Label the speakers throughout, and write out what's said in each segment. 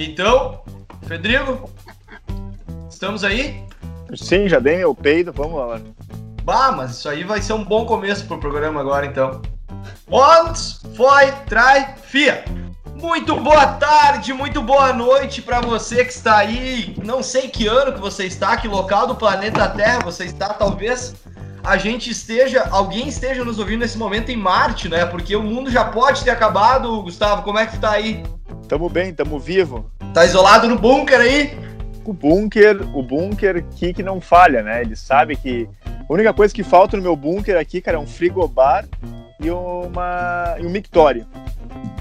Speaker 1: Então, Pedrigo, estamos aí?
Speaker 2: Sim, já dei meu peido, vamos lá.
Speaker 1: Bah, mas isso aí vai ser um bom começo pro programa agora, então. Onde foi, trai, fia. Muito boa tarde, muito boa noite para você que está aí. Não sei que ano que você está, que local do planeta Terra você está, talvez a gente esteja, alguém esteja nos ouvindo nesse momento em Marte, né? Porque o mundo já pode ter acabado, Gustavo. Como é que tá aí?
Speaker 2: Tamo bem, tamo vivo.
Speaker 1: Tá isolado no bunker aí?
Speaker 2: O bunker, o bunker aqui que não falha, né? Ele sabe que a única coisa que falta no meu bunker aqui, cara, é um frigobar e uma e um mictório.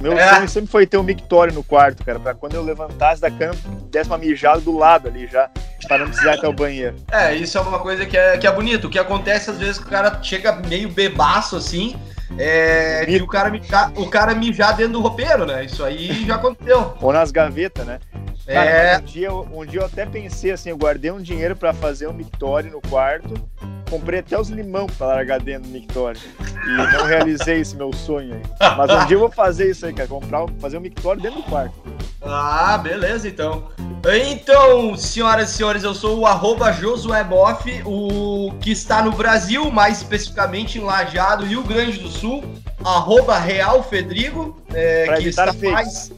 Speaker 2: Meu é. sonho sempre foi ter um mictório no quarto, cara, pra quando eu levantasse da cama, desse uma mijada do lado ali já, pra não precisar ir até o banheiro.
Speaker 1: É, isso é uma coisa que é, que é bonito. O que acontece às vezes que o cara chega meio bebaço assim, é que o cara, mijar, o cara mijar dentro do roupeiro, né? Isso aí já aconteceu.
Speaker 2: Ou nas gavetas, né? Cara, é... um, dia, um dia eu até pensei assim, eu guardei um dinheiro para fazer um mictório no quarto, comprei até os limão para largar dentro do mictório. E não realizei esse meu sonho aí. Mas um dia eu vou fazer isso aí, cara, comprar, fazer um mictório dentro do quarto.
Speaker 1: Ah, beleza então. Então, senhoras e senhores, eu sou o arroba Josué Boff, o que está no Brasil, mais especificamente em Lajeado, Rio Grande do Sul, arroba Real Fedrigo, é, que está mais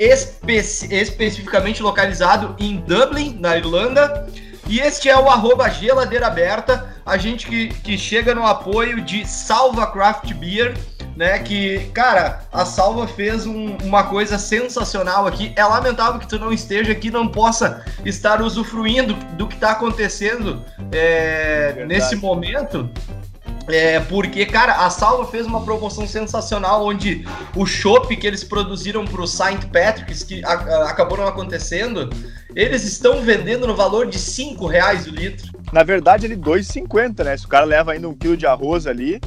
Speaker 1: espe especificamente localizado em Dublin, na Irlanda. E este é o arroba geladeira aberta, a gente que, que chega no apoio de Salva Craft Beer, né? Que, cara, a Salva fez um, uma coisa sensacional aqui. É lamentável que tu não esteja aqui, não possa estar usufruindo do que está acontecendo é, nesse momento. É, porque, cara, a Salva fez uma promoção sensacional onde o chopp que eles produziram para o St. Patrick's, que a, a, acabou não acontecendo, eles estão vendendo no valor de 5 reais o litro.
Speaker 2: Na verdade, ele 2,50, né? Se o cara leva ainda um quilo de arroz ali,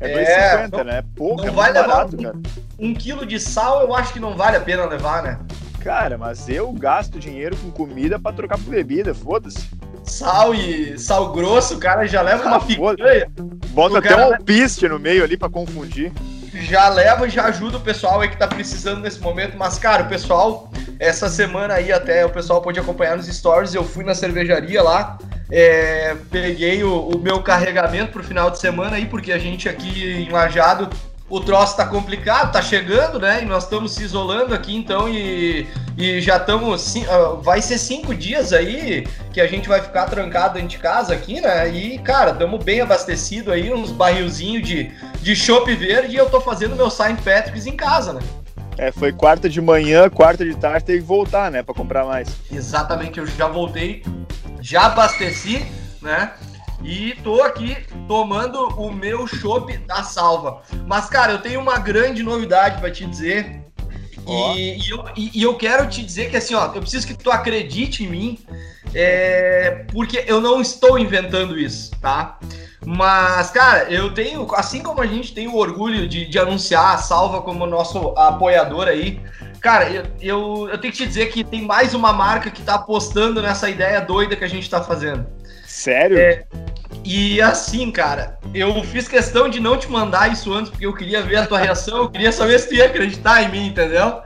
Speaker 2: é 2,50, é, né? Porra, não é
Speaker 1: vai barato, levar um, um quilo de sal, eu acho que não vale a pena levar, né?
Speaker 2: Cara, mas eu gasto dinheiro com comida para trocar por bebida, foda-se
Speaker 1: sal e sal grosso, o cara já leva ah, uma picanha.
Speaker 2: Bota até um alpiste no meio ali para confundir.
Speaker 1: Já leva e já ajuda o pessoal aí que tá precisando nesse momento. Mas, cara, o pessoal, essa semana aí até o pessoal pode acompanhar nos stories. Eu fui na cervejaria lá, é, peguei o, o, meu carregamento pro final de semana aí, porque a gente aqui em Lajado o troço tá complicado, tá chegando, né? E nós estamos se isolando aqui, então, e, e já estamos. Uh, vai ser cinco dias aí que a gente vai ficar trancado dentro de casa aqui, né? E, cara, estamos bem abastecido aí, uns barrilzinhos de, de chopp verde e eu tô fazendo meu Saint Patrick's em casa, né?
Speaker 2: É, foi quarta de manhã, quarta de tarde, tem que voltar, né, para comprar mais.
Speaker 1: Exatamente, eu já voltei, já abasteci, né? E tô aqui tomando o meu chopp da salva. Mas, cara, eu tenho uma grande novidade para te dizer. Oh. E, e, eu, e, eu quero te dizer que assim, ó, eu preciso que tu acredite em mim, é, porque eu não estou inventando isso, tá? Mas, cara, eu tenho, assim como a gente tem o orgulho de, de anunciar a Salva como nosso apoiador aí, cara, eu, eu, eu tenho que te dizer que tem mais uma marca que tá apostando nessa ideia doida que a gente tá fazendo.
Speaker 2: Sério? É,
Speaker 1: e assim, cara, eu fiz questão de não te mandar isso antes, porque eu queria ver a tua reação, eu queria saber se tu ia acreditar em mim, entendeu?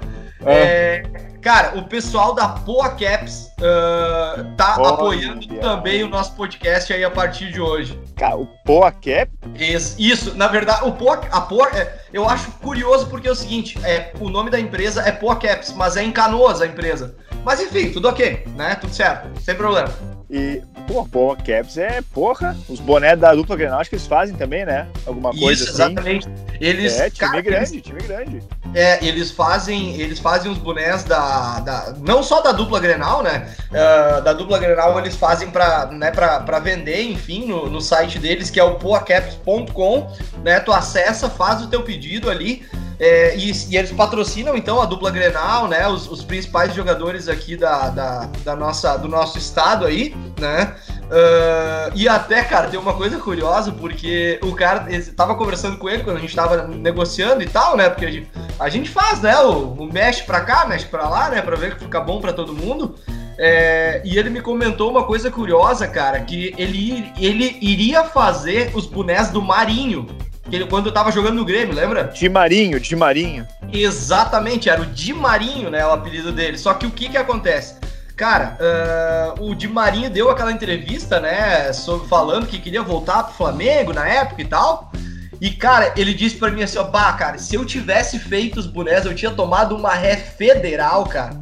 Speaker 1: É. É, cara, o pessoal da Poa Caps uh, tá oh, apoiando também o nosso podcast aí a partir de hoje.
Speaker 2: Cara, o Poa Cap?
Speaker 1: Isso, isso, na verdade, o Poa, a Poa, é, eu acho curioso porque é o seguinte, é, o nome da empresa é Poa Caps, mas é em Canoas a empresa. Mas enfim, tudo ok, né? Tudo certo, sem problema.
Speaker 2: E, pô, pô, Caps é porra. Os bonés da dupla Grenal, acho que eles fazem também, né? Alguma coisa
Speaker 1: Isso,
Speaker 2: assim.
Speaker 1: exatamente. Eles,
Speaker 2: é, time cara, grande, eles, time grande.
Speaker 1: É, eles fazem, eles fazem os bonés da, da não só da dupla Grenal, né? Uh, da dupla Grenal eles fazem para né, pra, pra vender, enfim, no, no site deles, que é o poacaps.com, né? Tu acessa, faz o teu pedido ali. É, e, e, eles patrocinam então a dupla Grenal, né? Os, os principais jogadores aqui da, da, da, nossa, do nosso estado aí, né? Uh, e até, cara, tem uma coisa curiosa, porque o cara tava conversando com ele quando a gente tava negociando e tal, né? Porque a gente, a gente faz, né? O, o mexe pra cá, mexe pra lá, né? Pra ver que fica bom pra todo mundo. É, e ele me comentou uma coisa curiosa, cara, que ele, ele iria fazer os bonés do Marinho ele, quando eu tava jogando no Grêmio, lembra?
Speaker 2: De Marinho, de Marinho.
Speaker 1: Exatamente, era o Di Marinho, né? O apelido dele. Só que o que que acontece? Cara, uh, o Di Marinho deu aquela entrevista, né? Sobre, falando que queria voltar pro Flamengo na época e tal. E, cara, ele disse para mim assim, ó, bah, cara, se eu tivesse feito os bonés, eu tinha tomado uma ré federal, cara.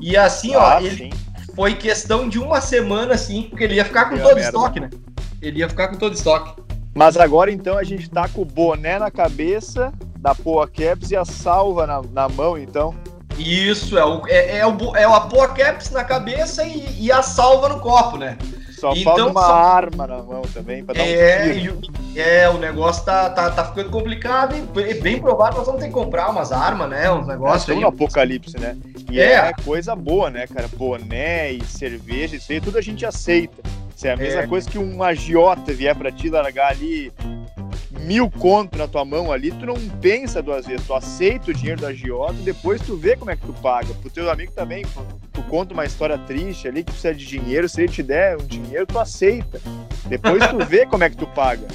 Speaker 1: E assim, ah, ó, sim. ele foi questão de uma semana, assim, porque ele ia ficar com todo estoque, né? Ele ia ficar com todo estoque.
Speaker 2: Mas agora então a gente tá com o boné na cabeça da Poa Caps e a salva na, na mão, então.
Speaker 1: Isso, é o, é, é o, é a Poa Caps na cabeça e, e a salva no copo, né?
Speaker 2: Só então, falta uma só... arma na mão também para dar
Speaker 1: é, um tiro. É, o negócio tá, tá, tá ficando complicado e é bem provável que nós vamos ter que comprar umas armas, né? Uns negócios
Speaker 2: aí. no apocalipse, né? E é. é. coisa boa, né, cara? Boné e cerveja, isso aí tudo a gente aceita. Isso é a mesma é. coisa que um agiota vier pra ti largar ali mil conto na tua mão ali, tu não pensa duas vezes, tu aceita o dinheiro do agiota, depois tu vê como é que tu paga. Pro teu amigo também, tu conta uma história triste ali que precisa de dinheiro, se ele te der um dinheiro, tu aceita. Depois tu vê como é que tu paga.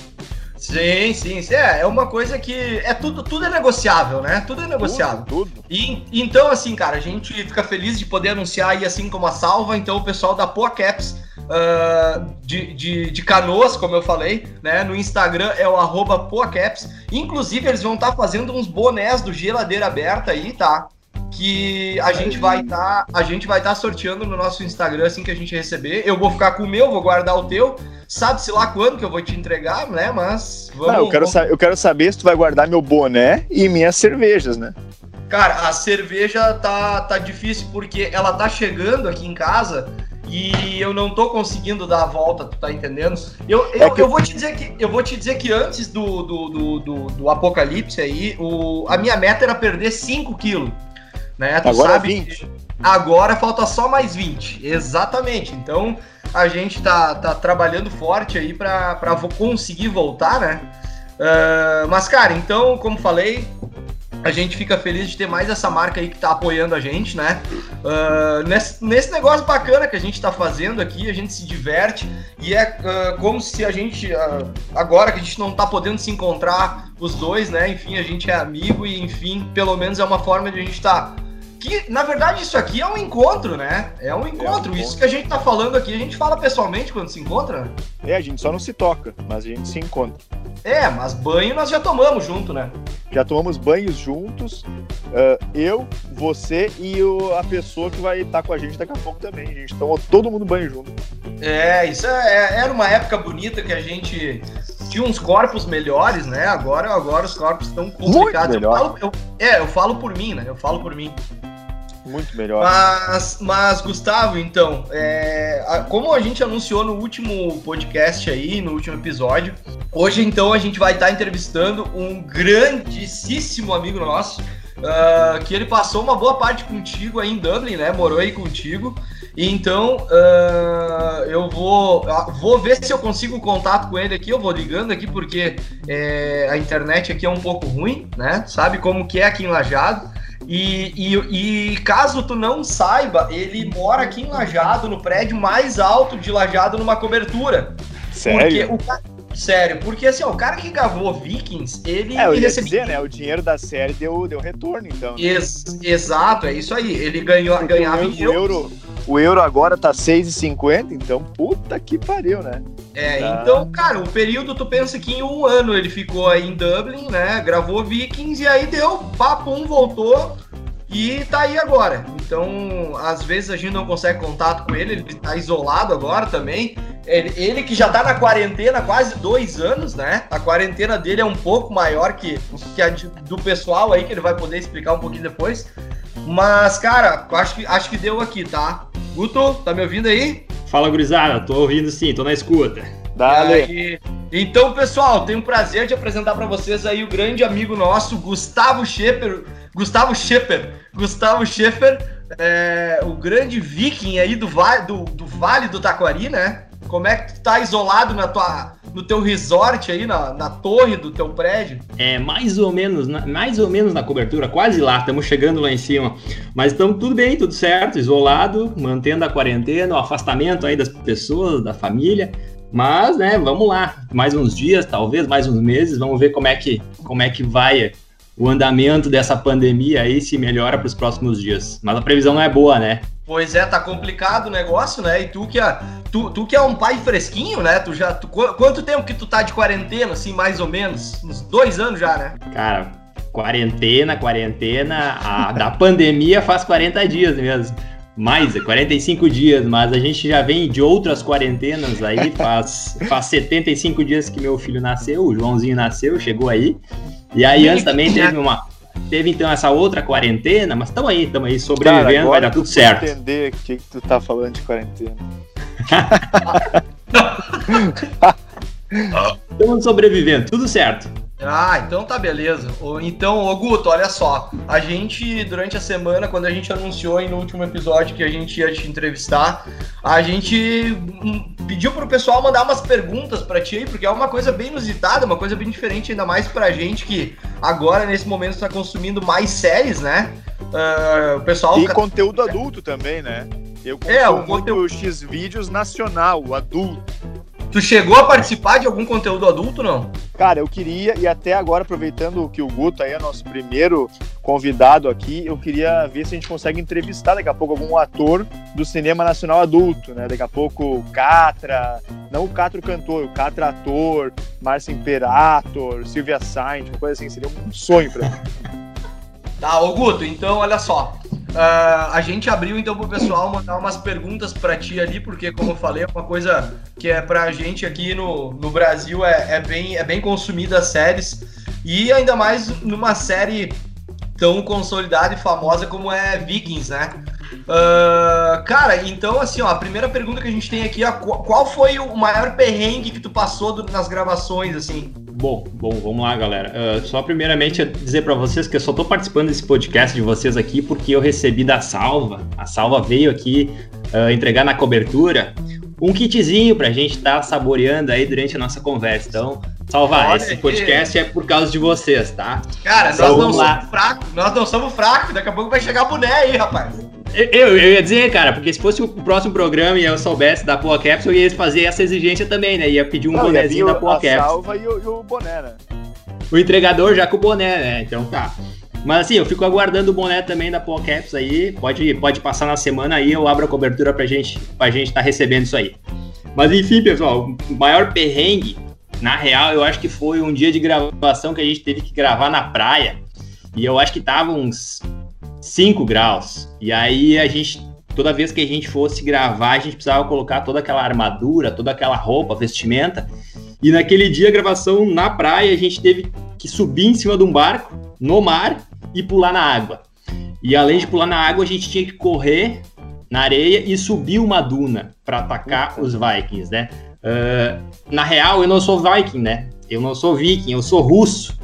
Speaker 1: Sim, sim, é, é uma coisa que é tudo, tudo é negociável, né? Tudo é negociável. Tudo, tudo. E então assim, cara, a gente fica feliz de poder anunciar aí assim como a salva, então o pessoal da Poa Caps uh, de, de, de, Canoas, como eu falei, né? No Instagram é o arroba Poacaps. Inclusive, eles vão estar tá fazendo uns bonés do geladeira aberta aí, tá? Que a gente vai estar. Tá, a gente vai estar tá sorteando no nosso Instagram assim que a gente receber. Eu vou ficar com o meu, vou guardar o teu. Sabe-se lá quando que eu vou te entregar, né? Mas
Speaker 2: vamos. Não, eu, quero vamos... eu quero saber se tu vai guardar meu boné e minhas cervejas, né?
Speaker 1: Cara, a cerveja tá, tá difícil porque ela tá chegando aqui em casa e eu não tô conseguindo dar a volta, tu tá entendendo? Eu, eu, é que... eu, vou, te dizer que, eu vou te dizer que antes do, do, do, do, do apocalipse aí, o, a minha meta era perder 5 quilos. Né? Tu
Speaker 2: agora sabe 20.
Speaker 1: Agora falta só mais 20. Exatamente. Então a gente tá, tá trabalhando forte aí para conseguir voltar, né? Uh, mas, cara, então, como falei, a gente fica feliz de ter mais essa marca aí que tá apoiando a gente, né? Uh, nesse, nesse, negócio bacana que a gente tá fazendo aqui, a gente se diverte e é uh, como se a gente, uh, agora que a gente não tá podendo se encontrar os dois, né? Enfim, a gente é amigo e, enfim, pelo menos é uma forma de a gente tá que na verdade isso aqui é um encontro, né? É um encontro. É um encontro. Isso que a gente tá falando aqui, a gente fala pessoalmente quando se encontra.
Speaker 2: É, a gente só não se toca, mas a gente se encontra.
Speaker 1: É, mas banho nós já tomamos junto, né?
Speaker 2: Já tomamos banhos juntos. Uh, eu, você e o, a pessoa que vai estar tá com a gente daqui a pouco também. A gente tomou todo mundo banho junto.
Speaker 1: É, isso é, é, era uma época bonita que a gente tinha uns corpos melhores, né? Agora, agora os corpos estão complicados. Eu falo, eu, é, eu falo por mim, né? Eu falo por mim.
Speaker 2: Muito melhor.
Speaker 1: Mas, mas Gustavo, então, é, a, como a gente anunciou no último podcast aí, no último episódio, hoje então a gente vai estar entrevistando um grandíssimo amigo nosso, uh, que ele passou uma boa parte contigo aí em Dublin, né? Morou aí contigo. Então uh, eu vou, vou ver se eu consigo contato com ele aqui. Eu vou ligando aqui porque é, a internet aqui é um pouco ruim, né? Sabe como que é aqui em Lajado. E, e, e, caso tu não saiba, ele mora aqui em Lajado, no prédio mais alto de Lajado, numa cobertura.
Speaker 2: Sério?
Speaker 1: Porque o, sério, porque assim, ó, o cara que gravou Vikings, ele.
Speaker 2: É, eu ia recebia... dizer, né? O dinheiro da série deu, deu retorno, então. Né?
Speaker 1: Ex exato, é isso aí. Ele ganhou, ganhava
Speaker 2: em euro. O euro agora tá 6,50, então puta que pariu, né?
Speaker 1: É, tá. então, cara, o período, tu pensa que em um ano ele ficou aí em Dublin, né? Gravou Vikings e aí deu, papo, um voltou e tá aí agora. Então, às vezes a gente não consegue contato com ele, ele tá isolado agora também. Ele, ele que já tá na quarentena quase dois anos, né? A quarentena dele é um pouco maior que, que a do pessoal aí, que ele vai poder explicar um pouquinho depois. Mas, cara, acho que, acho que deu aqui, tá? Guto, tá me ouvindo aí?
Speaker 3: Fala, gurizada. Tô ouvindo sim, tô na escuta.
Speaker 1: Dale. Então, pessoal, tenho o prazer de apresentar para vocês aí o grande amigo nosso, Gustavo Schepper. Gustavo Schepper. Gustavo Scheffer, é, o grande viking aí do, vale, do, do Vale do Taquari, né? Como é que tu tá isolado na tua, no teu resort aí, na, na torre do teu prédio?
Speaker 3: É, mais ou menos, mais ou menos na cobertura, quase lá, estamos chegando lá em cima. Mas estamos tudo bem, tudo certo, isolado, mantendo a quarentena, o afastamento aí das pessoas, da família. Mas, né, vamos lá. Mais uns dias, talvez, mais uns meses, vamos ver como é que, como é que vai o andamento dessa pandemia aí, se melhora para os próximos dias. Mas a previsão não é boa, né?
Speaker 1: Pois é, tá complicado o negócio, né? E tu que é, tu, tu que é um pai fresquinho, né? Tu já. Tu, quanto tempo que tu tá de quarentena, assim, mais ou menos? Uns dois anos já, né?
Speaker 3: Cara, quarentena, quarentena, a, da pandemia faz 40 dias mesmo. Mais, é 45 dias, mas a gente já vem de outras quarentenas aí, faz, faz 75 dias que meu filho nasceu, o Joãozinho nasceu, chegou aí. E aí antes também teve uma. Teve então essa outra quarentena, mas estamos aí, estamos aí sobrevivendo, Cara, vai dar tudo certo.
Speaker 2: entender o que, que tu tá falando de quarentena.
Speaker 3: Estamos sobrevivendo, tudo certo.
Speaker 1: Ah, então tá beleza. Então, ô Guto, olha só. A gente, durante a semana, quando a gente anunciou aí no último episódio que a gente ia te entrevistar, a gente hum, pediu pro pessoal mandar umas perguntas para ti aí, porque é uma coisa bem inusitada, uma coisa bem diferente, ainda mais pra gente que agora, nesse momento, está consumindo mais séries, né?
Speaker 2: Uh, o pessoal. E conteúdo adulto também, né? Eu consumo é, o conteúdo... X vídeos nacional, adulto.
Speaker 1: Tu chegou a participar de algum conteúdo adulto, não?
Speaker 2: Cara, eu queria, e até agora, aproveitando que o Guto aí é nosso primeiro convidado aqui, eu queria ver se a gente consegue entrevistar daqui a pouco algum ator do cinema nacional adulto, né? Daqui a pouco o Catra, não o Catra o cantor, o Catra ator, Márcio Imperator, Silvia Sainz, uma coisa assim, seria um sonho pra mim.
Speaker 1: Tá, ô Guto, então olha só. Uh, a gente abriu então pro pessoal mandar umas perguntas para ti ali, porque como eu falei, é uma coisa que é pra gente aqui no, no Brasil é, é, bem, é bem consumida as séries. E ainda mais numa série tão consolidada e famosa como é Vikings, né? Uh, cara, então assim, ó, a primeira pergunta que a gente tem aqui é qual foi o maior perrengue que tu passou nas gravações, assim?
Speaker 3: Bom, bom, vamos lá, galera. Uh, só primeiramente dizer para vocês que eu só tô participando desse podcast de vocês aqui porque eu recebi da Salva. A Salva veio aqui uh, entregar na cobertura um kitzinho pra gente estar tá saboreando aí durante a nossa conversa. Então, Salva, esse podcast é por causa de vocês, tá?
Speaker 1: Cara, nós então, não somos fracos, nós não somos fracos, daqui a pouco vai chegar boné aí, rapaz.
Speaker 3: Eu, eu ia dizer, cara, porque se fosse o próximo programa e eu soubesse da Poa Caps, eu ia fazer essa exigência também, né? Ia pedir um Não, bonezinho da Poa Caps.
Speaker 2: salva e o, e o boné, né?
Speaker 3: O entregador já com o boné, né? Então tá. Mas assim, eu fico aguardando o boné também da Poa Caps aí. Pode, pode passar na semana aí, eu abro a cobertura pra gente, pra gente tá recebendo isso aí. Mas enfim, pessoal, o maior perrengue, na real, eu acho que foi um dia de gravação que a gente teve que gravar na praia. E eu acho que tava uns 5 graus. E aí a gente, toda vez que a gente fosse gravar, a gente precisava colocar toda aquela armadura, toda aquela roupa, vestimenta. E naquele dia, a gravação na praia, a gente teve que subir em cima de um barco, no mar, e pular na água. E além de pular na água, a gente tinha que correr na areia e subir uma duna para atacar os Vikings, né? Uh, na real, eu não sou Viking, né? Eu não sou Viking, eu sou russo.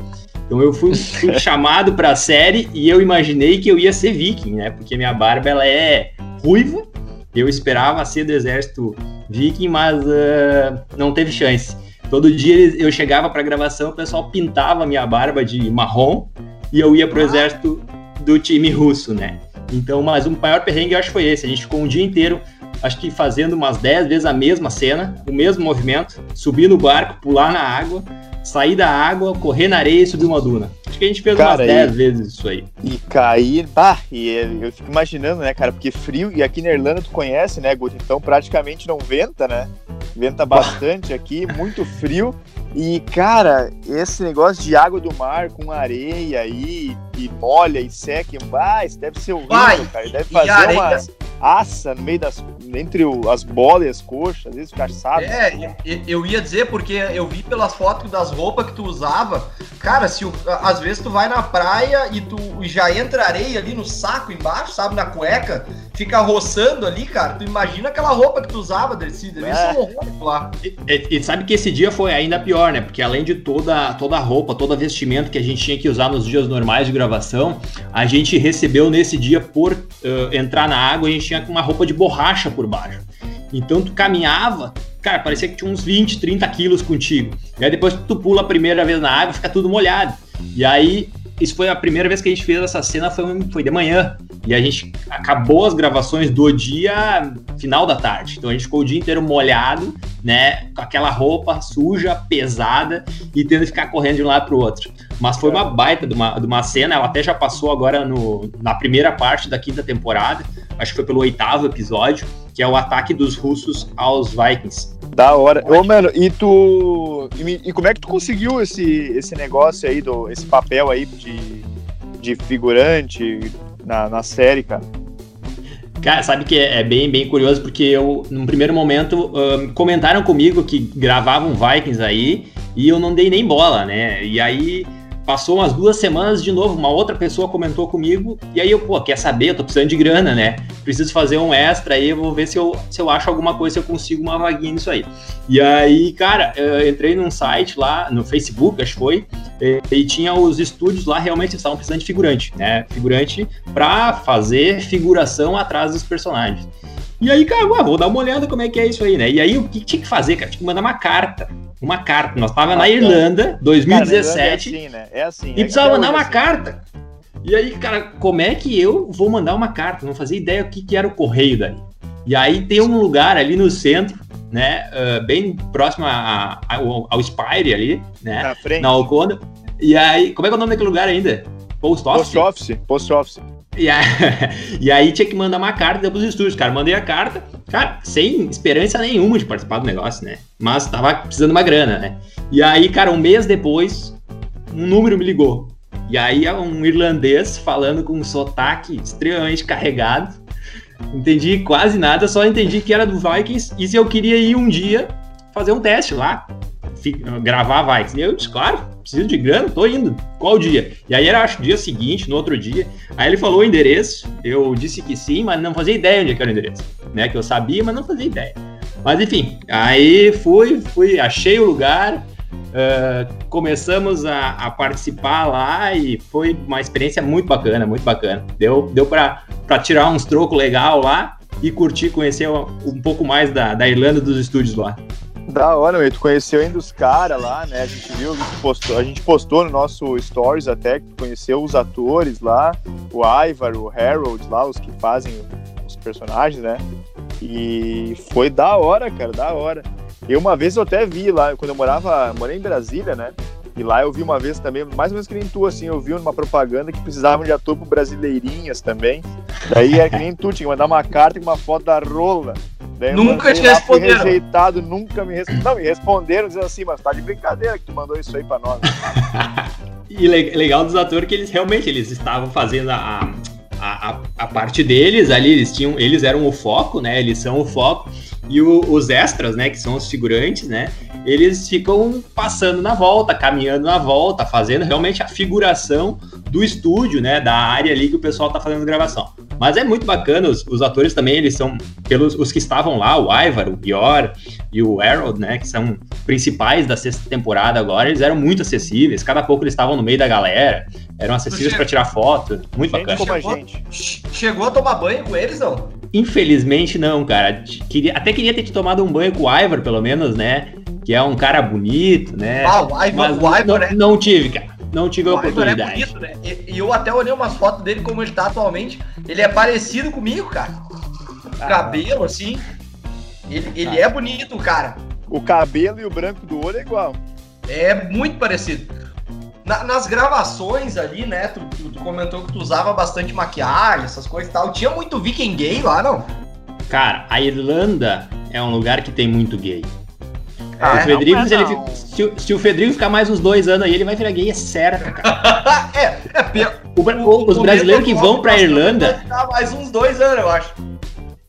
Speaker 3: Então eu fui, fui chamado para a série e eu imaginei que eu ia ser viking, né? Porque minha barba ela é ruiva. Eu esperava ser do exército viking, mas uh, não teve chance. Todo dia eu chegava para gravação, o pessoal pintava minha barba de marrom e eu ia pro ah. exército do time russo, né? Então, mas o maior perrengue eu acho que foi esse. A gente ficou um dia inteiro, acho que fazendo umas 10 vezes a mesma cena, o mesmo movimento, subir no barco, pular na água, sair da água, correr na areia e subir uma duna. Acho que a gente fez cara, umas 10 vezes isso aí.
Speaker 2: E cair, bah, e eu fico imaginando, né, cara, porque frio, e aqui na Irlanda tu conhece, né, Guto? Então praticamente não venta, né? Venta bastante aqui, muito frio. E, cara, esse negócio de água do mar com areia aí, e molha e seca, bah, isso deve ser horrível, Vai, cara. Deve fazer umas assa no meio das. entre o, as bolas e as coxas, às vezes ficar assado.
Speaker 1: É, eu ia dizer, porque eu vi pelas fotos das roupas que tu usava, cara, se o, às vezes tu vai na praia e tu já entra areia ali no saco embaixo, sabe, na cueca, fica roçando ali, cara. Tu imagina aquela roupa que tu usava, Dercy, deve é. ser um horror lá.
Speaker 3: E, e, e, sabe que esse dia foi ainda pior, né? Porque além de toda, toda a roupa, todo vestimento que a gente tinha que usar nos dias normais de gravação, a gente recebeu nesse dia por uh, entrar na água, a gente tinha uma roupa de borracha por baixo. Então tu caminhava, cara, parecia que tinha uns 20, 30 quilos contigo. E aí depois tu pula a primeira vez na água, fica tudo molhado. E aí, isso foi a primeira vez que a gente fez essa cena, foi, foi de manhã. E a gente acabou as gravações do dia final da tarde. Então a gente ficou o dia inteiro molhado, né? Com aquela roupa suja, pesada e tendo que ficar correndo de um lado para o outro. Mas foi uma baita de uma, de uma cena, ela até já passou agora no, na primeira parte da quinta temporada, acho que foi pelo oitavo episódio, que é o ataque dos russos aos Vikings.
Speaker 2: Da hora. Ô, mano, e tu. E, como é que tu conseguiu esse, esse negócio aí, do, esse papel aí de, de figurante na, na série, cara?
Speaker 3: Cara, sabe que é, é bem, bem curioso, porque eu, num primeiro momento, um, comentaram comigo que gravavam Vikings aí e eu não dei nem bola, né? E aí Passou umas duas semanas de novo, uma outra pessoa comentou comigo, e aí eu, pô, quer saber? Eu tô precisando de grana, né? Preciso fazer um extra aí, eu vou ver se eu, se eu acho alguma coisa, se eu consigo uma vaguinha nisso aí. E aí, cara, eu entrei num site lá, no Facebook, acho que foi, e, tinha os estúdios lá, realmente estavam precisando de figurante, né? Figurante pra fazer figuração atrás dos personagens. E aí, cara, ué, vou dar uma olhada como é que é isso aí, né? E aí, o que tinha que fazer, cara? Tinha que mandar uma carta uma carta. Nós tava na Irlanda, 2017. Cara, é assim, né? É assim. E é precisava mandar uma assim. carta. E aí, cara, como é que eu vou mandar uma carta? Não fazia ideia o que, que era o correio daí. E aí tem um lugar ali no centro, né? Uh, bem próximo a, a, ao, ao Spire ali, né? Na frente. Na Alconda. E aí, como é que é o nome daquele lugar ainda?
Speaker 2: Post Office? Post Office. Post Office.
Speaker 3: E aí, e aí tinha que mandar uma carta para os estúdios, cara. Mandei a carta, cara, sem esperança nenhuma de participar do negócio, né? Mas tava precisando de uma grana, né? E aí, cara, um mês depois, um número me ligou. E aí é um irlandês falando com um sotaque extremamente carregado. Entendi quase nada, só entendi que era do Vikings e se eu queria ir um dia fazer um teste lá gravar Vikings. E eu disse, claro, preciso de grana, tô indo. Qual dia? E aí era, acho, dia seguinte, no outro dia. Aí ele falou o endereço, eu disse que sim, mas não fazia ideia onde é era o endereço. Né? Que eu sabia, mas não fazia ideia. Mas enfim, aí fui, fui, achei o lugar, uh, começamos a, a, participar lá e foi uma experiência muito bacana, muito bacana. Deu, deu para tirar uns trocos legal lá e curtir, conhecer um pouco mais da, da Irlanda dos estúdios lá.
Speaker 2: Da hora, meu. Tu conheceu ainda os caras lá, né? A gente viu, a gente, postou, a gente postou no nosso Stories até que tu conheceu os atores lá, o Ivar, o Harold lá, os que fazem os personagens, né? E foi da hora, cara, da hora. Eu uma vez eu até vi lá, quando eu morava, morei em Brasília, né? E lá eu vi uma vez também, mais ou menos que nem tu, assim, eu vi uma propaganda que precisavam de ator pro Brasileirinhas também. Daí é que nem tu, tinha que mandar uma carta com uma foto da rola. Daí
Speaker 1: nunca te responderam.
Speaker 2: rejeitado, nunca me responderam. Não, me responderam dizendo assim, mas tá de brincadeira que tu mandou isso aí pra nós.
Speaker 3: e legal dos atores que eles realmente eles estavam fazendo a, a, a, parte deles ali, eles tinham, eles eram o foco, né? Eles são o foco. E o, os extras, né, que são os figurantes, né, eles ficam passando na volta, caminhando na volta, fazendo realmente a figuração do estúdio, né, da área ali que o pessoal tá fazendo gravação. Mas é muito bacana, os, os, atores também, eles são, pelos os que estavam lá, o Ivar, o Bior e o Harold, né, que são principais da sexta temporada agora, eles eram muito acessíveis, cada pouco eles estavam no meio da galera, eram acessíveis para tirar foto, muito gente bacana.
Speaker 1: A gente. Chegou a tomar banho com eles, não?
Speaker 3: Infelizmente não, cara. Queria, até queria ter te tomado um banho com o Ivar, pelo menos, né, que é um cara bonito, né.
Speaker 1: Ah, o Ivar, Mas o Ivar
Speaker 3: não, é... não tive, cara. Não tive a oportunidade.
Speaker 1: É bonito, né? E, eu até olhei umas fotos dele como ele tá atualmente. Ele é parecido comigo, cara. O ah, cabelo, assim. Ele, ele ah. é bonito, cara.
Speaker 2: O cabelo e o branco do olho é igual.
Speaker 1: É muito parecido. Na, nas gravações ali, né? Tu, tu, tu, comentou que tu usava bastante maquiagem, essas coisas e tal. Tinha muito viking gay lá, não?
Speaker 3: Cara, a Irlanda é um lugar que tem muito gay. Ah, o Fedrigo, não, se, ele, se, se, o Fedrigo ficar mais uns dois anos aí, ele vai virar gay, é certo, cara. é, é o, o, os brasileiros que vão pra Irlanda.
Speaker 1: Ficar mais uns dois anos, eu acho.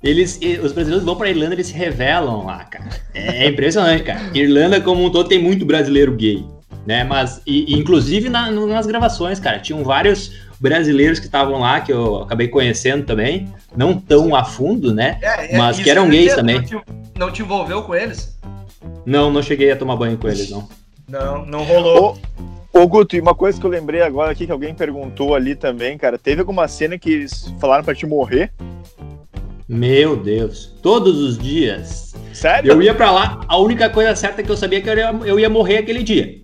Speaker 3: Eles, os brasileiros vão pra Irlanda, eles se revelam lá, cara. É impressionante, cara. Irlanda, como um todo, tem muito brasileiro gay. Né, mas, e, inclusive na, nas gravações, cara, tinham vários brasileiros que estavam lá, que eu acabei conhecendo também, não tão a fundo, né? É, é, mas que eram gays também. Não
Speaker 1: te, não te envolveu com eles?
Speaker 3: Não, não cheguei a tomar banho com eles, não.
Speaker 1: Não, não rolou.
Speaker 2: Ô, ô Guto, e uma coisa que eu lembrei agora aqui que alguém perguntou ali também, cara, teve alguma cena que eles falaram para te morrer?
Speaker 3: Meu Deus, todos os dias.
Speaker 2: Sério?
Speaker 3: Eu ia para lá, a única coisa certa que eu sabia é que eu ia, eu ia morrer aquele dia.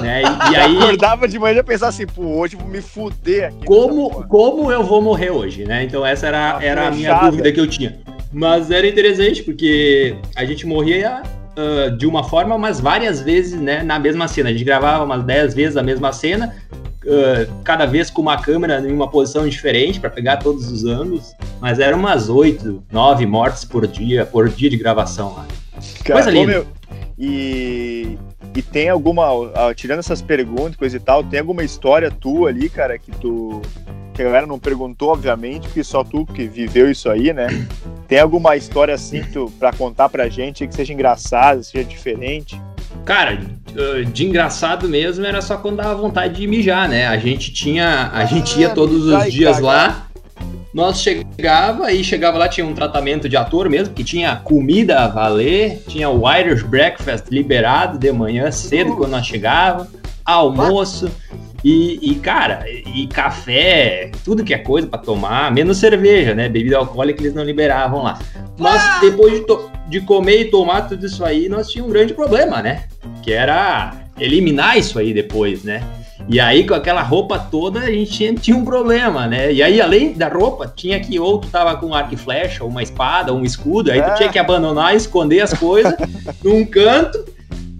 Speaker 3: Né? E, e aí.
Speaker 2: Acordava de manhã e pensava assim, pô, hoje vou me fuder aqui.
Speaker 3: Como, como eu vou morrer hoje, né? Então essa era, era a minha dúvida que eu tinha. Mas era interessante, porque a gente morria uh, de uma forma, mas várias vezes né, na mesma cena. A gente gravava umas 10 vezes a mesma cena, uh, cada vez com uma câmera em uma posição diferente para pegar todos os ângulos. Mas eram umas 8, 9 mortes por dia, por dia de gravação lá.
Speaker 2: Cara, Coisa linda. E, e tem alguma, tirando essas perguntas, coisa e tal, tem alguma história tua ali, cara, que tu que a galera não perguntou, obviamente, porque só tu que viveu isso aí, né? Tem alguma história assim pra contar pra gente que seja engraçada, seja diferente?
Speaker 3: Cara, de engraçado mesmo era só quando dava vontade de mijar, né? A gente tinha. A gente ia ah, todos os dias lá. Nós chegava e chegava lá, tinha um tratamento de ator mesmo, que tinha comida a valer, tinha o Irish Breakfast liberado de manhã cedo quando nós chegava, almoço. E, e, cara, e café, tudo que é coisa para tomar, menos cerveja, né? Bebida alcoólica eles não liberavam lá. Mas ah! depois de, de comer e tomar tudo isso aí, nós tínhamos um grande problema, né? Que era eliminar isso aí depois, né? E aí, com aquela roupa toda, a gente tinha, tinha, um problema, né? E aí, além da roupa, tinha que ou tu tava com um arco e flecha, ou uma espada, ou um escudo, aí tu é. tinha que abandonar, esconder as coisas num canto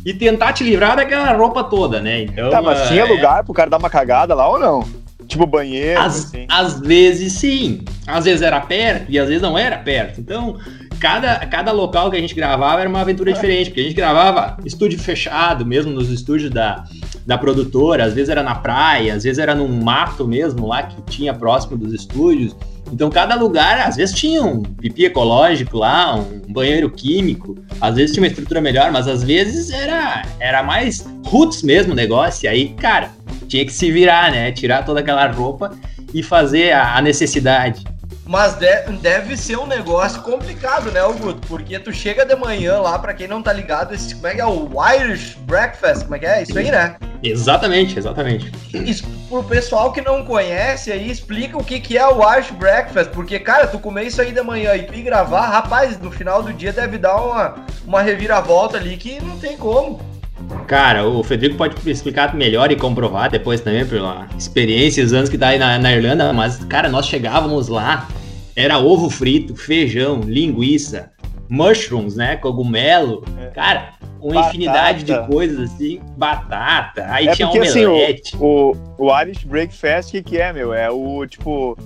Speaker 3: e tentar te livrar daquela roupa toda, né?
Speaker 2: Então, tá, mas tinha é... lugar pro cara dar uma cagada lá ou não? Tipo banheiro,
Speaker 3: às, assim. Às vezes sim. Às vezes era perto e às vezes não era perto. Então, cada, cada local que a gente gravava era uma aventura diferente, porque a gente gravava estúdio fechado, mesmo nos estúdios da, da produtora, às vezes era na praia, às vezes era num mato mesmo, lá que tinha próximo dos estúdios. Então, cada lugar, às vezes, tinha um pipi ecológico lá, um banheiro químico, às vezes tinha uma estrutura melhor, mas às vezes era, era mais roots mesmo o negócio. E aí, cara, tinha que se virar, né? Tirar toda aquela roupa e fazer a, a necessidade.
Speaker 1: Mas deve ser um negócio complicado, né, Augusto? Porque tu chega de manhã lá, para quem não tá ligado, esse, como é que é o Irish Breakfast? Como é que é? Isso aí, né?
Speaker 3: Exatamente, exatamente.
Speaker 1: Isso, pro pessoal que não conhece aí, explica o que, que é o Irish Breakfast. Porque, cara, tu comer isso aí de manhã e tu ir gravar, rapaz, no final do dia deve dar uma, uma reviravolta ali que não tem como.
Speaker 3: Cara, o Federico pode explicar melhor e comprovar depois também pela experiência, os anos que tá aí na, na Irlanda, mas, cara, nós chegávamos lá, era ovo frito, feijão, linguiça, mushrooms, né? Cogumelo. É. Cara, uma batata. infinidade de coisas assim, batata, aí é tinha porque, omelete.
Speaker 2: Assim, o, o, o Irish Breakfast, o que, que é, meu? É o tipo.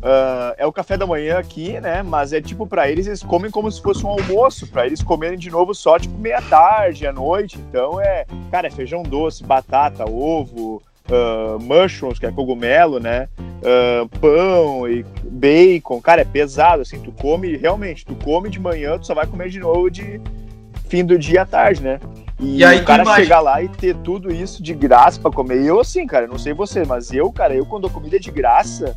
Speaker 2: Uh, é o café da manhã aqui, né? Mas é tipo, para eles, eles comem como se fosse um almoço, para eles comerem de novo só tipo meia tarde, à noite. Então é, cara, é feijão doce, batata, ovo, uh, mushrooms, que é cogumelo, né? Uh, pão e bacon. Cara, é pesado, assim, tu come, realmente, tu come de manhã, tu só vai comer de novo de fim do dia à tarde, né? E, e aí o cara chegar lá e ter tudo isso de graça para comer. Eu, assim, cara, não sei você, mas eu, cara, eu quando a comida é de graça,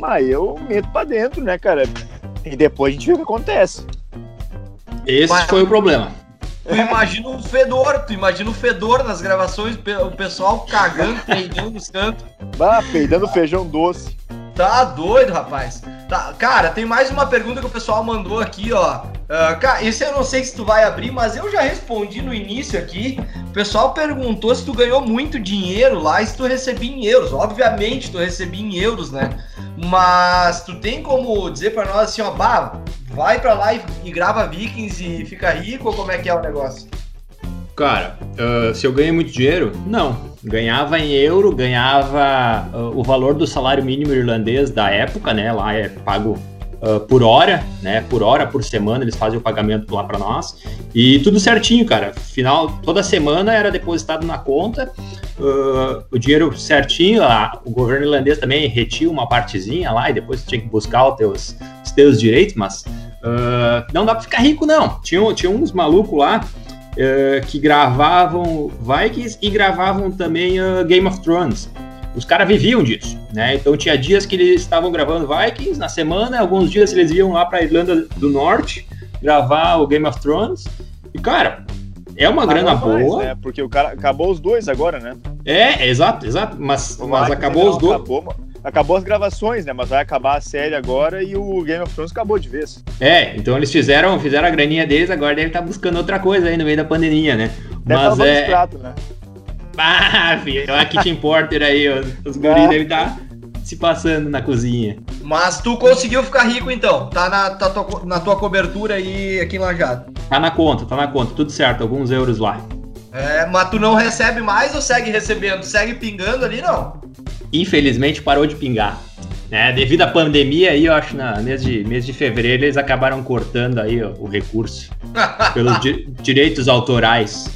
Speaker 2: mas eu meto pra dentro, né, cara? E depois a gente vê o que acontece.
Speaker 3: Esse mas, foi o problema.
Speaker 1: Tu imagina o fedor, tu imagina o fedor nas gravações, o pessoal cagando, peidando no santo.
Speaker 2: Bah, peidando feijão doce.
Speaker 1: Tá doido, rapaz. Tá, cara, tem mais uma pergunta que o pessoal mandou aqui, ó. Uh, cara, esse eu não sei se tu vai abrir, mas eu já respondi no início aqui. O pessoal perguntou se tu ganhou muito dinheiro lá e se tu recebia em euros. Obviamente tu recebia em euros, né? Mas tu tem como dizer para nós assim, ó, bah, vai para lá e, e, grava Vikings e fica rico ou como é que é o negócio?
Speaker 3: Cara, uh, se eu ganhei muito dinheiro? Não. Ganhava em euro, ganhava uh, o valor do salário mínimo irlandês da época, né? Lá é pago uh, por hora, né? Por hora, por semana, eles fazem o pagamento lá para nós. E tudo certinho, cara. Final, toda semana era depositado na conta, uh, o dinheiro certinho. A, o governo irlandês também retia uma partezinha lá e depois tinha que buscar os teus, os teus direitos, mas uh, não dá para ficar rico, não. Tinha, tinha uns malucos lá. Que gravavam Vikings e gravavam também Game of Thrones os caras viviam disso, né? Então tinha dias que eles estavam gravando Vikings na semana, alguns dias eles iam lá para Irlanda do Norte gravar o Game of Thrones. E cara, é uma grana mais, boa.
Speaker 2: Né? Porque o cara acabou os dois agora, né?
Speaker 3: É, exato, exato. Mas, mas acabou os dois.
Speaker 2: Acabou, acabou as gravações, né? Mas vai acabar a série agora e o Game of Thrones acabou de vez.
Speaker 3: É, então eles fizeram, fizeram a graninha deles, agora deve estar buscando outra coisa aí no meio da pandemia, né?
Speaker 2: Deve mas é. Prato, né?
Speaker 3: Ah, filho, é uma kitchen porter aí, os, os guris devem estar se passando na cozinha.
Speaker 1: Mas tu conseguiu ficar rico então? Tá na, tá tua, na tua cobertura aí aqui em Lajado?
Speaker 3: Tá na conta, tá na conta, tudo certo, alguns euros lá.
Speaker 1: É, mas tu não recebe mais ou segue recebendo? Segue pingando ali, não?
Speaker 3: Infelizmente parou de pingar. Né? Devido à pandemia aí, eu acho, na mês de, mês de fevereiro, eles acabaram cortando aí ó, o recurso pelos di direitos autorais.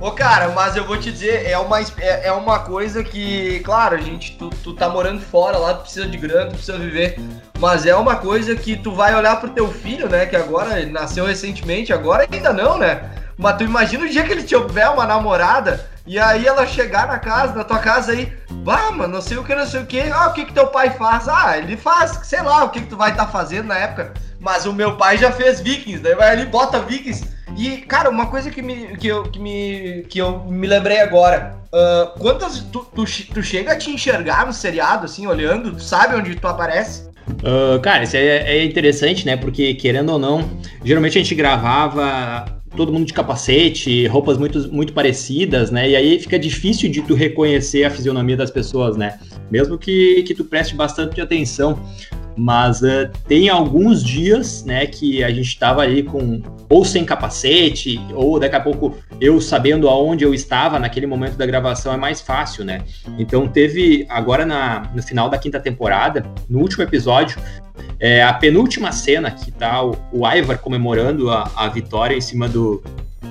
Speaker 1: Ô, cara, mas eu vou te dizer, é uma, é, é uma coisa que, claro, a gente, tu, tu tá morando fora lá, tu precisa de grana, tu precisa viver, mas é uma coisa que tu vai olhar pro teu filho, né, que agora nasceu recentemente, agora ainda não, né, mas tu imagina o dia que ele tiver uma namorada e aí ela chegar na casa, na tua casa aí, bah, mano, não sei o que, não sei o que, ah, o que que teu pai faz? Ah, ele faz, sei lá, o que que tu vai estar tá fazendo na época, mas o meu pai já fez Vikings, daí vai ali, bota Vikings e, cara, uma coisa que, me, que, eu, que, me, que eu me lembrei agora. Uh, quantas. Tu, tu, tu, chega a te enxergar no seriado, assim, olhando? Tu sabe onde tu aparece?
Speaker 3: Uh, cara, isso é, é interessante, né? Porque, querendo ou não, geralmente a gente gravava todo mundo de capacete, roupas muito, muito parecidas, né? E aí fica difícil de tu reconhecer a fisionomia das pessoas, né? Mesmo que, que tu preste bastante atenção. Mas uh, tem alguns dias, né, que a gente estava ali com ou sem capacete, ou daqui a pouco eu sabendo aonde eu estava naquele momento da gravação é mais fácil, né? Então teve agora na, no final da quinta temporada, no último episódio, é, a penúltima cena que tá o, o Ivar comemorando a, a vitória em cima do.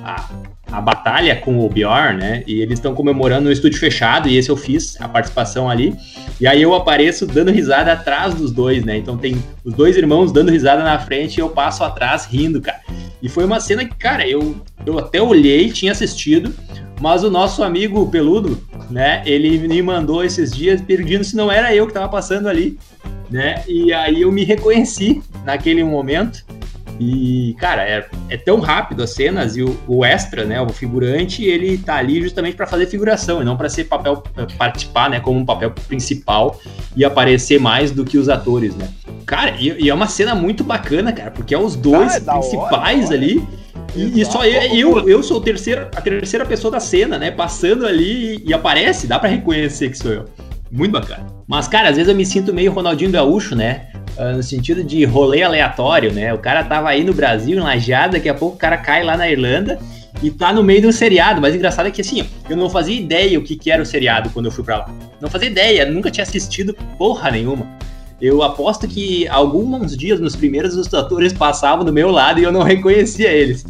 Speaker 3: A, a batalha com o Bjorn, né? E eles estão comemorando no estúdio fechado, e esse eu fiz a participação ali. E aí eu apareço dando risada atrás dos dois, né? Então tem os dois irmãos dando risada na frente e eu passo atrás rindo, cara. E foi uma cena que, cara, eu, eu até olhei, tinha assistido, mas o nosso amigo Peludo, né? Ele me mandou esses dias pedindo se não era eu que tava passando ali, né? E aí eu me reconheci naquele momento. E, cara, é, é tão rápido as cenas e o, o, extra, né, o figurante, ele tá ali justamente para fazer figuração e não para ser papel eh, participar, né, como um papel principal e aparecer mais do que os atores, né? Cara, e, e é uma cena muito bacana, cara, porque é os dois ah, é principais hora, ali. E, e, só eu, eu, eu sou a terceira, a terceira pessoa da cena, né? Passando ali e, e aparece, dá para reconhecer que sou eu. Muito bacana. Mas, cara, às vezes eu me sinto meio Ronaldinho Gaúcho, né? Uh, no sentido de rolê aleatório, né? O cara tava aí no Brasil, em Lajeado, daqui a pouco o cara cai lá na Irlanda e tá no meio do seriado. Mas engraçado é que assim, eu não fazia ideia o que, que era o seriado quando eu fui pra lá. Não fazia ideia, nunca tinha assistido porra nenhuma. Eu aposto que alguns dias nos primeiros os atores passavam do meu lado e eu não reconhecia eles.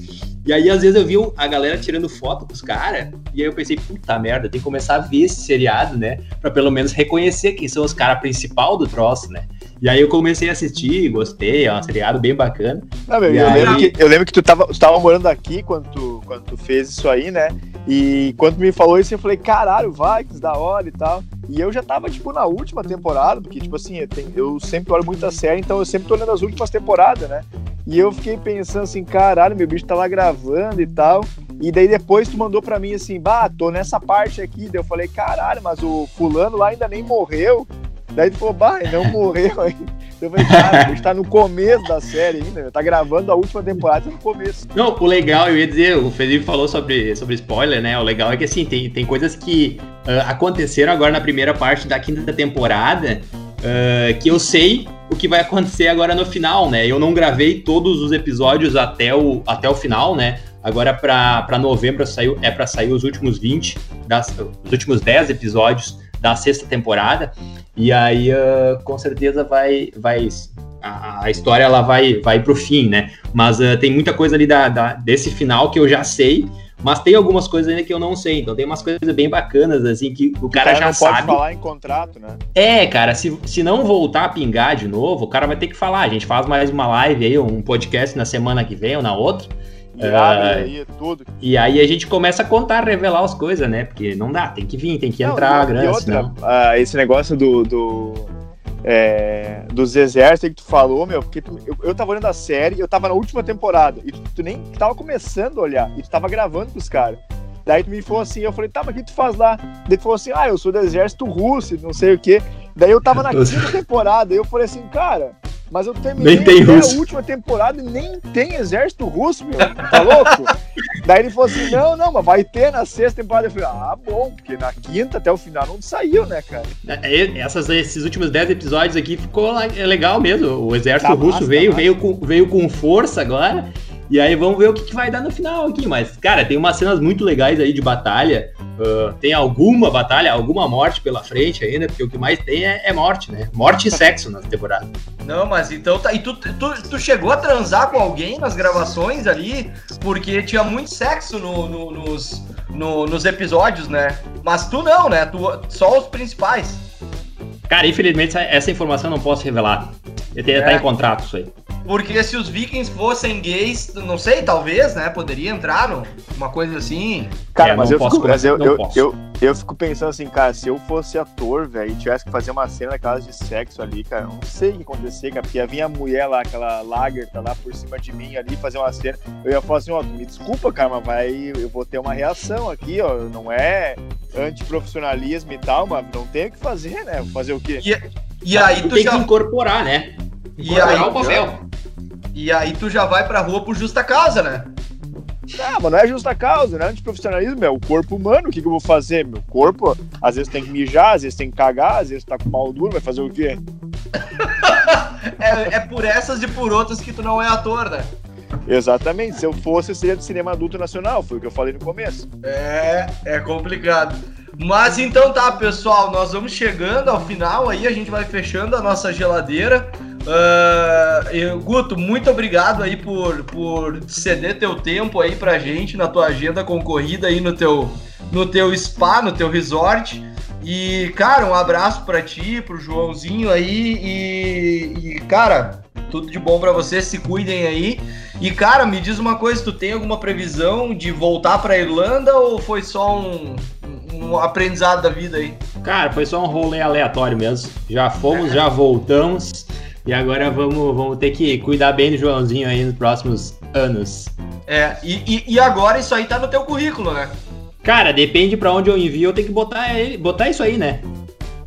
Speaker 3: E aí, às vezes, eu vi a galera tirando foto com os caras, e aí eu pensei, puta merda, tem que começar a ver esse seriado, né? Pra pelo menos reconhecer quem são os caras principal do troço, né? E aí eu comecei a assistir, gostei, é um seriado bem bacana.
Speaker 2: Não, meu, eu,
Speaker 3: aí...
Speaker 2: lembro que, eu, lembro que, tu tava, tu tava morando aqui quando tu, quando tu fez isso aí, né? E quando me falou isso, eu falei, caralho, Vikings, da hora e tal. E eu já tava, tipo, na última temporada, porque, tipo assim, eu, tenho, eu sempre olho muita série, então eu sempre tô olhando as últimas temporadas, né? E eu fiquei pensando assim, caralho, meu bicho tá lá gravando e tal. E daí depois tu mandou pra mim assim, bah, tô nessa parte aqui. Daí eu falei, caralho, mas o fulano lá ainda nem morreu. Daí tu falou, bah, não morreu ainda. Eu falei, cara, a gente tá no começo da série ainda, tá gravando a última temporada tá no começo.
Speaker 3: Não, o legal, eu ia dizer, o Felipe falou sobre, sobre spoiler, né? O legal é que assim, tem, tem coisas que uh, aconteceram agora na primeira parte da quinta temporada uh, que eu sei o que vai acontecer agora no final, né? Eu não gravei todos os episódios até o, até o final, né? Agora para novembro saiu, é para sair os últimos 20, das, os últimos 10 episódios da sexta temporada. E aí, uh, com certeza, vai. vai a, a, história ela vai, vai pro fim, né? Mas uh, tem muita coisa ali da, da, desse final que eu já sei. Mas tem algumas coisas ainda que eu não sei. Então tem umas coisas bem bacanas, assim, que o cara, o cara já não sabe. pode
Speaker 2: falar em contrato, né?
Speaker 3: É, cara, se, se não voltar a pingar de novo, o cara vai ter que falar. A gente faz mais uma live aí, um podcast na semana que vem ou na outra.
Speaker 2: Aí, tudo.
Speaker 3: E aí a gente começa a contar, revelar as coisas, né? Porque não dá, tem que vir, tem que não, entrar grana. Outra,
Speaker 2: uh, esse negócio do, do é, dos exércitos que tu falou, meu, porque tu, eu, eu tava olhando a série, eu tava na última temporada, e tu, tu nem tava começando a olhar, e tu tava gravando com os caras. Daí tu me falou assim, eu falei, tá, mas o que tu faz lá? Daí tu falou assim, ah, eu sou do exército russo, não sei o quê. Daí eu tava na quinta temporada, e eu falei assim, cara, Mas eu terminei
Speaker 3: nem tem russo.
Speaker 2: a última temporada e nem tem exército russo, meu. Tá louco? Daí ele falou assim: não, não, mas vai ter na sexta temporada. Eu falei, ah, bom, porque na quinta até o final não saiu, né, cara?
Speaker 3: É, essas, esses últimos dez episódios aqui ficou legal mesmo. O exército
Speaker 2: Tá
Speaker 3: russo
Speaker 2: massa,
Speaker 3: veio,
Speaker 2: tá
Speaker 3: veio, com, veio com força agora. E aí vamos ver o que, que vai dar no final aqui. Mas, cara, tem umas cenas muito legais aí de batalha. Uh, tem alguma batalha, alguma morte pela frente ainda, porque o que mais tem é, é morte, né? Morte e sexo na temporada.
Speaker 1: Não, mas então tá. E tu, tu, tu chegou a transar com alguém nas gravações ali? Porque tinha muito sexo no, no- nos, no- nos episódios, né? Mas tu não, né? Tu, só os principais.
Speaker 3: Cara, infelizmente essa, informação eu não posso revelar. Eu tenho,
Speaker 1: É.
Speaker 3: Tá em contrato isso aí.
Speaker 1: Porque se os vikings fossem gays, não sei, talvez, né? Poderia entrar uma coisa assim.
Speaker 2: Cara,
Speaker 3: É,
Speaker 2: mas, eu
Speaker 3: posso
Speaker 2: fico, mas eu, eu, eu, eu fico pensando assim, cara, se eu fosse ator, velho, e tivesse que fazer uma cena daquelas de sexo ali, cara, eu não sei o que acontecer, cara, porque ia vir a mulher lá, aquela Lagerta lá por cima de mim ali, fazer uma cena, eu ia falar assim, ó, me desculpa, cara, mas vai, eu vou ter uma reação aqui, ó, não é antiprofissionalismo e tal, mas não tem o que fazer, né, vou fazer o quê?
Speaker 1: E aí
Speaker 3: Tu
Speaker 1: tu
Speaker 3: tem
Speaker 1: já.
Speaker 3: que incorporar, né?
Speaker 1: E
Speaker 3: Incorporar
Speaker 1: aí,
Speaker 3: o papel.
Speaker 1: E aí tu já vai pra rua por justa causa, né?
Speaker 2: Ah, mas não é justa causa, não é antiprofissionalismo, é o corpo humano, o que, que eu vou fazer? Meu corpo, às vezes tem que mijar, às vezes tem que cagar, às vezes tá com mal duro, vai fazer o quê?
Speaker 1: É, é por essas e por outras que tu não é ator, né?
Speaker 2: Exatamente, se eu fosse, eu seria do cinema adulto nacional, foi o que eu falei no começo.
Speaker 1: É, é complicado. Mas então tá, pessoal, nós vamos chegando ao final aí, a gente vai fechando a nossa geladeira. Eu- Guto, muito obrigado aí por, por ceder teu tempo aí pra gente na tua agenda concorrida aí no teu, no teu spa, no teu resort. E, cara, um abraço pra ti, pro Joãozinho aí e, e, cara, tudo de bom pra vocês, se cuidem aí. E, cara, me diz uma coisa, tu tem alguma previsão de voltar pra Irlanda ou foi só um, um aprendizado da vida aí?
Speaker 3: Cara, foi só um rolê aleatório mesmo. Já fomos, já voltamos. E agora vamos, vamos ter que cuidar bem do Joãozinho aí nos próximos anos.
Speaker 1: É, e, e, e agora isso aí tá no teu currículo, né?
Speaker 3: Cara, depende pra onde eu envio, eu tenho que botar, ele, botar isso aí, né?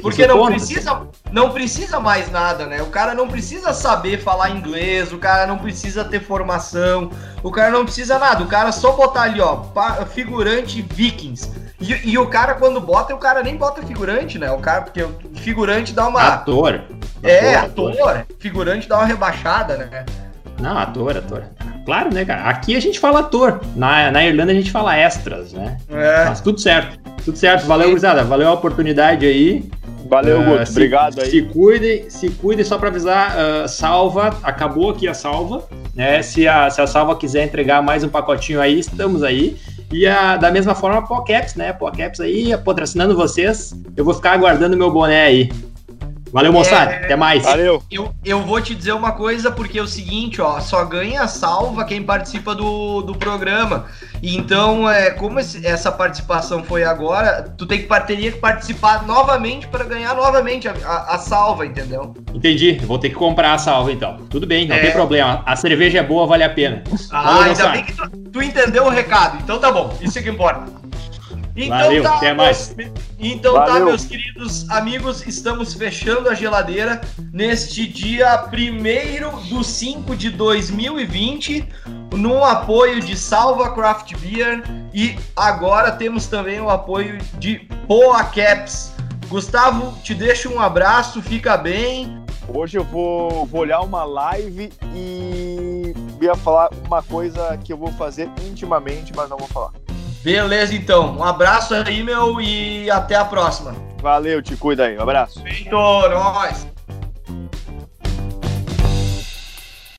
Speaker 1: Porque não precisa, não precisa mais nada, né? O cara não precisa saber falar inglês, o cara não precisa ter formação, o cara não precisa nada. O cara só botar ali, ó, figurante vikings. E, e o cara, quando bota, o cara nem bota figurante, né? O cara, porque o figurante dá uma.
Speaker 3: Ator.
Speaker 1: é, ator. Figurante dá uma rebaixada, né?
Speaker 3: Não, ator, ator. Claro, né, cara? Aqui a gente fala ator. Na, na Irlanda a gente fala extras, né?
Speaker 1: É.
Speaker 3: Mas tudo certo. Tudo certo. Valeu, gurizada. Valeu a oportunidade aí.
Speaker 2: Valeu,
Speaker 3: Ah,
Speaker 2: Guto, obrigado aí.
Speaker 3: Se cuidem, se cuidem, só para avisar, ah, salva, acabou aqui a salva, né? Se a, se a salva quiser entregar mais um pacotinho aí, estamos aí. E a, da mesma forma, a Pocaps, né? Pocaps aí, patrocinando vocês. Eu vou ficar aguardando meu boné aí. Valeu, moçada.
Speaker 1: É.
Speaker 3: Até mais.
Speaker 2: Valeu.
Speaker 1: Eu, eu vou te dizer uma coisa, porque é o seguinte, ó, só ganha salva quem participa do, do programa. E Então, é, como esse- essa participação foi agora, tu tem que, teria que participar novamente para ganhar novamente a, a- a salva, entendeu?
Speaker 3: Entendi. Vou ter que comprar a salva então. Tudo bem, não
Speaker 1: É.
Speaker 3: tem problema. A cerveja é boa, vale a pena.
Speaker 1: Ah,
Speaker 3: Valeu,
Speaker 1: ainda
Speaker 3: moçada.
Speaker 1: bem que tu, tu entendeu o recado. Então tá bom, isso é que importa. Então
Speaker 3: Valeu,
Speaker 1: tá,
Speaker 3: até mais.
Speaker 1: meus- Então tá,
Speaker 2: Valeu.
Speaker 1: meus queridos amigos, estamos fechando a geladeira neste dia 1 do 5 de 2020, num apoio de Salva Craft Beer e agora temos também o apoio de Poa Caps. Gustavo, te deixo um abraço, fica bem.
Speaker 2: Hoje eu vou, vou olhar uma live e ia falar uma coisa que eu vou fazer intimamente, mas não vou falar.
Speaker 1: Beleza, então. Um abraço aí, meu, e até a próxima.
Speaker 2: Valeu, te cuida aí. Um abraço.
Speaker 1: Feito, nós.